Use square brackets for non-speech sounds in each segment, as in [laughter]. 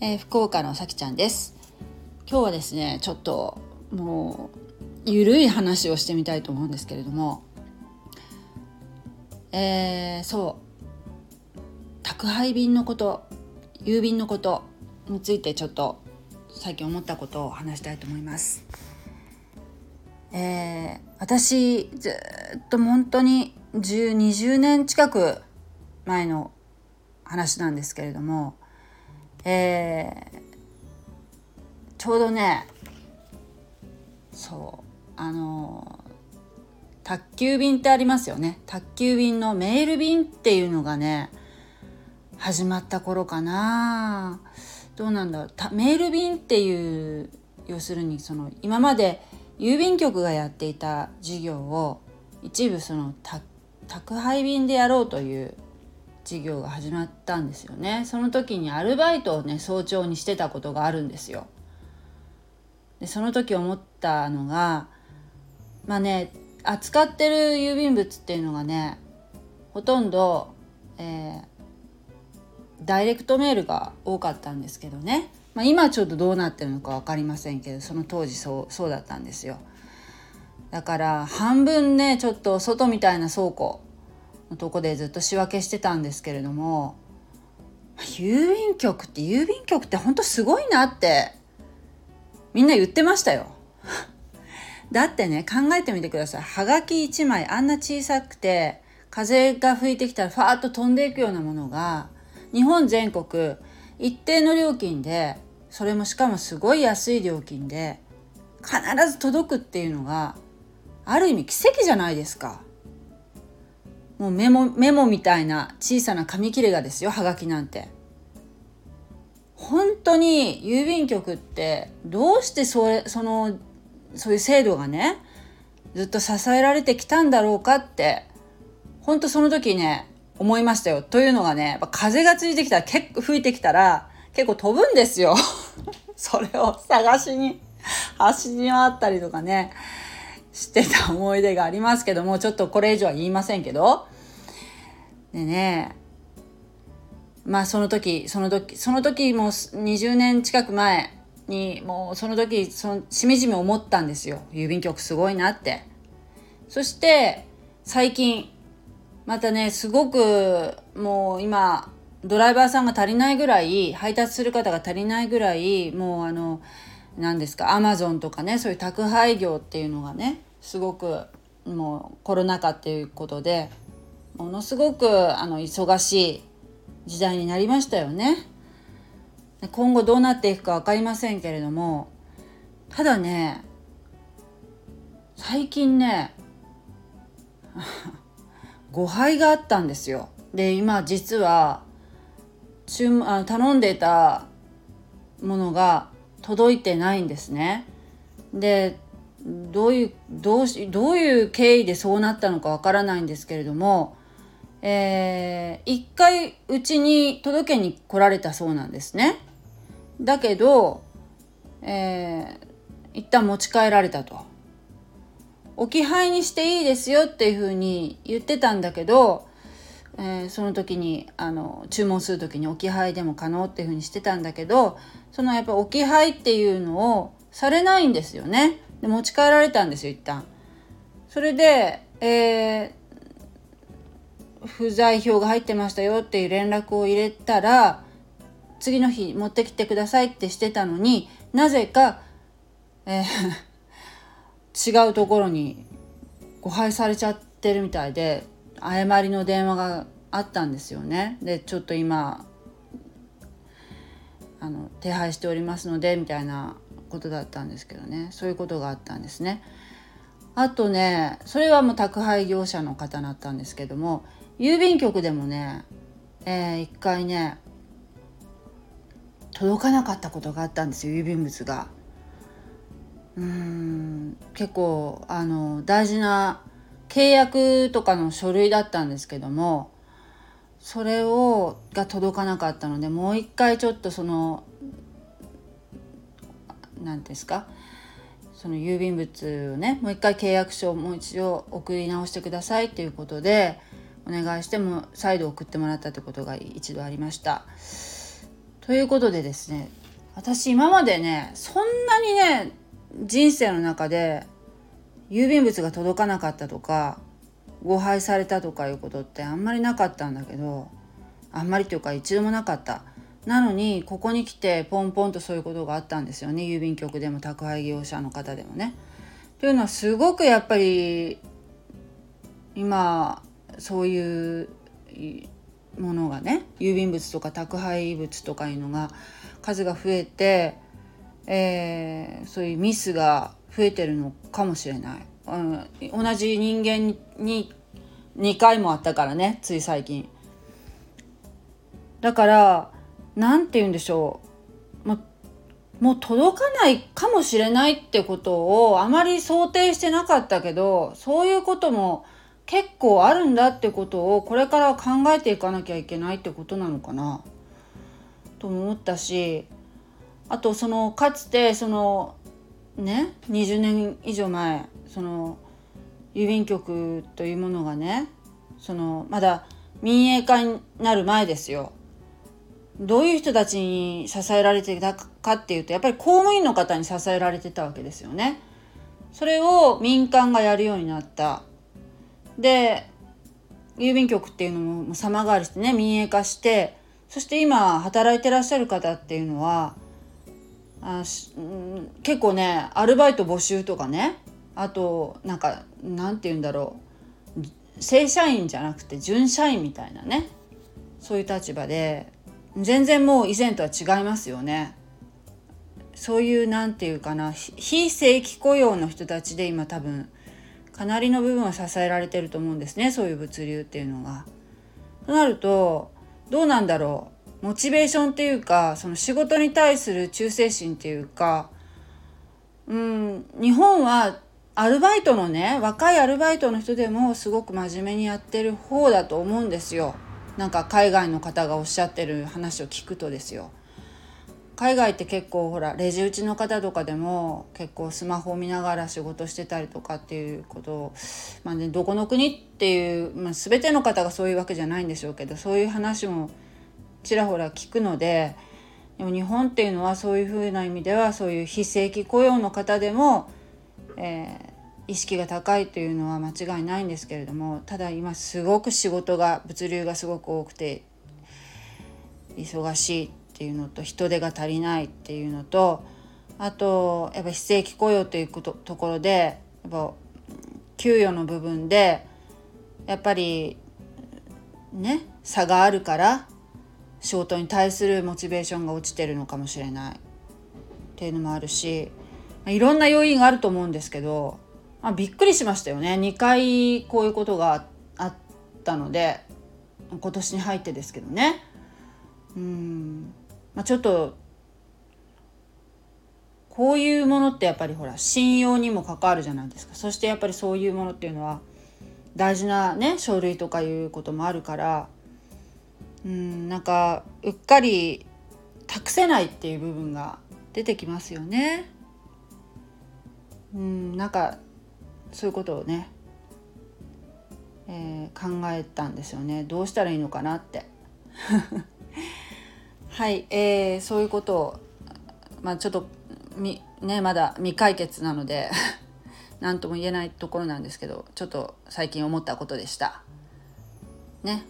えー、福岡のさきちゃんです。今日はですねちょっともうゆるい話をしてみたいと思うんですけれども。えー、そう。宅配便のこと郵便のことについてちょっと最近思ったことを話したいと思います。えー、私ずっと本当に1020年近く前の話なんですけれども、えー、ちょうどねそうあの宅急便ってありますよね。宅急便のメール便っていうのがね始まった頃かな。どうなんだろう。メール便っていう要するにその今まで郵便局がやっていた事業を一部その宅配便でやろうという事業が始まったんですよね。その時にアルバイトをね早朝にしてたことがあるんですよ。でその時思ったのがまあね扱ってる郵便物っていうのがねほとんど、えー、ダイレクトメールが多かったんですけどね、まあ、今ちょっとどうなってるのか分かりませんけどその当時そうそうだったんですよ。だから半分ねちょっと外みたいな倉庫のとこでずっと仕分けしてたんですけれども郵便局って郵便局ってほんとすごいなってみんな言ってましたよ。[laughs] だってね考えてみてください。はがき1枚あんな小さくて風が吹いてきたらファーッと飛んでいくようなものが日本全国一定の料金でそれもしかもすごい安い料金で必ず届くっていうのがある意味奇跡じゃないですか。もうメモメモみたいな小さな紙切れがですよはがきなんて。本当に郵便局ってどうしてそれそのそういう制度がねずっと支えられてきたんだろうかって本当その時ね思いましたよ。というのがね、やっぱ風がついてきたら結構吹いてきたら結構飛ぶんですよ。[laughs] それを探しに走り回ったりとかね、してた思い出がありますけども、ちょっとこれ以上は言いませんけど。でね、まあその時、その時、その時も20年近く前に、もうその時、そのしみじみ思ったんですよ。郵便局すごいなって。そして、最近、またねすごくもう今ドライバーさんが足りないぐらい配達する方が足りないぐらいもうあの何ですかアマゾンとかねそういう宅配業っていうのがねすごくもうコロナ禍っていうことでものすごくあの忙しい時代になりましたよね。今後どうなっていくか分かりませんけれどもただね最近ね誤配があったんですよ。で今実は注あ頼んでたものが届いてないんですね。でどういうどうしどういう経緯でそうなったのかわからないんですけれども、えー、一回うちに届けに来られたそうなんですね。だけど、えー、一旦持ち帰られたと。置き配にしていいですよっていうふうに言ってたんだけど、えー、その時にあの注文する時に置き配でも可能っていうふうにしてたんだけどそのやっぱ置き配っていうのをされないんですよね。で持ち帰られたんですよ一旦。それで、えー、不在票が入ってましたよっていう連絡を入れたら次の日持ってきてくださいってしてたのになぜか、えー違うところに誤配されちゃってるみたいで誤りの電話があったんですよね。でちょっと今あの手配しておりますのでみたいなことだったんですけどねそういうことがあったんですね。あとねそれはもう宅配業者の方だったんですけども郵便局でもね、えー、一回ね届かなかったことがあったんですよ郵便物が。うん結構あの大事な契約とかの書類だったんですけどもそれをが届かなかったのでもう一回ちょっとその何ですかその郵便物をねもう一回契約書をもう一度送り直してくださいっていうことでお願いしても再度送ってもらったってことが一度ありました。ということでですね私今までねそんなにね人生の中で郵便物が届かなかったとか誤配されたとかいうことってあんまりなかったんだけどあんまりというか一度もなかった。なのにここに来てポンポンとそういうことがあったんですよね郵便局でも宅配業者の方でもね。というのはすごくやっぱり今そういうものがね郵便物とか宅配物とかいうのが数が増えて、えー、そういうミスが増えてるのかもしれない。うん、同じ人間に2回もあったからねつい最近。だから何て言うんでしょう、ま、もう届かないかもしれないってことをあまり想定してなかったけどそういうことも結構あるんだってことをこれから考えていかなきゃいけないってことなのかなと思ったしあとそのかつてそのね20年以上前その郵便局というものがねそのまだ民営化になる前ですよどういう人たちに支えられてたかっていうとやっぱり公務員の方に支えられてたわけですよね。それを民間がやるようになった。で郵便局っていうのも様変わりしてね民営化してそして今働いてらっしゃる方っていうのはあし、うん結構ねアルバイト募集とかねあとなんかなんて言うんだろう正社員じゃなくて準社員みたいなねそういう立場で全然もう以前とは違いますよね。そういう何て言うかな非正規雇用の人たちで今多分かなりの部分は支えられてると思うんですねそういう物流っていうのが。となるとどうなんだろうモチベーションっていうかその仕事に対する忠誠心っていうかうん日本はアルバイトのね若いアルバイトの人でもすごく真面目にやってる方だと思うんですよ。なんか海外の方がおっしゃってる話を聞くとですよ海外って結構ほらレジ打ちの方とかでも結構スマホを見ながら仕事してたりとかっていうことを、まあね、どこの国っていう、まあ、全ての方がそういうわけじゃないんでしょうけどそういう話もちらほら聞くのででも日本っていうのはそういうふうな意味ではそういう非正規雇用の方でも、えー意識が高いというのは間違いないんですけれどもただ今すごく仕事が物流がすごく多くて忙しいっていうのと人手が足りないっていうのとあとやっぱ非正規雇用ということところでやっぱ給与の部分でやっぱりね差があるから仕事に対するモチベーションが落ちてるのかもしれないっていうのもあるしいろんな要因があると思うんですけどまあ、びっくりしましたよね。2回こういうことがあったので今年に入ってですけどね。うん、まあ、ちょっとこういうものってやっぱりほら信用にも関わるじゃないですか。そしてやっぱりそういうものっていうのは大事なね書類とかいうこともあるからうんなんかうっかり託せないっていう部分が出てきますよね。うんなんかそういうことをね、えー、考えたんですよね。どうしたらいいのかなって。[laughs] はい、えー、そういうことをまあちょっとみねまだ未解決なので [laughs] 何とも言えないところなんですけどちょっと最近思ったことでした。ね。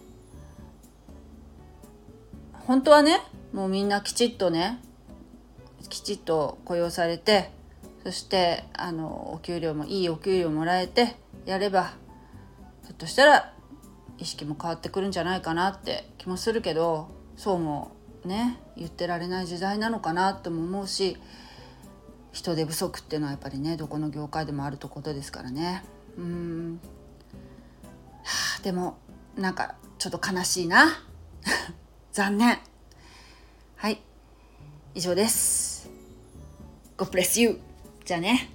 本当はねもうみんなきちっとねきちっと雇用されてそしてあのお給料もいいお給料もらえてやればひょっとしたら意識も変わってくるんじゃないかなって気もするけどそうもね言ってられない時代なのかなとも思うし人手不足っていうのはやっぱりねどこの業界でもあるとことですからね。うん。はあでもなんかちょっと悲しいな。残念。はい。以上です。God bless you じゃあね。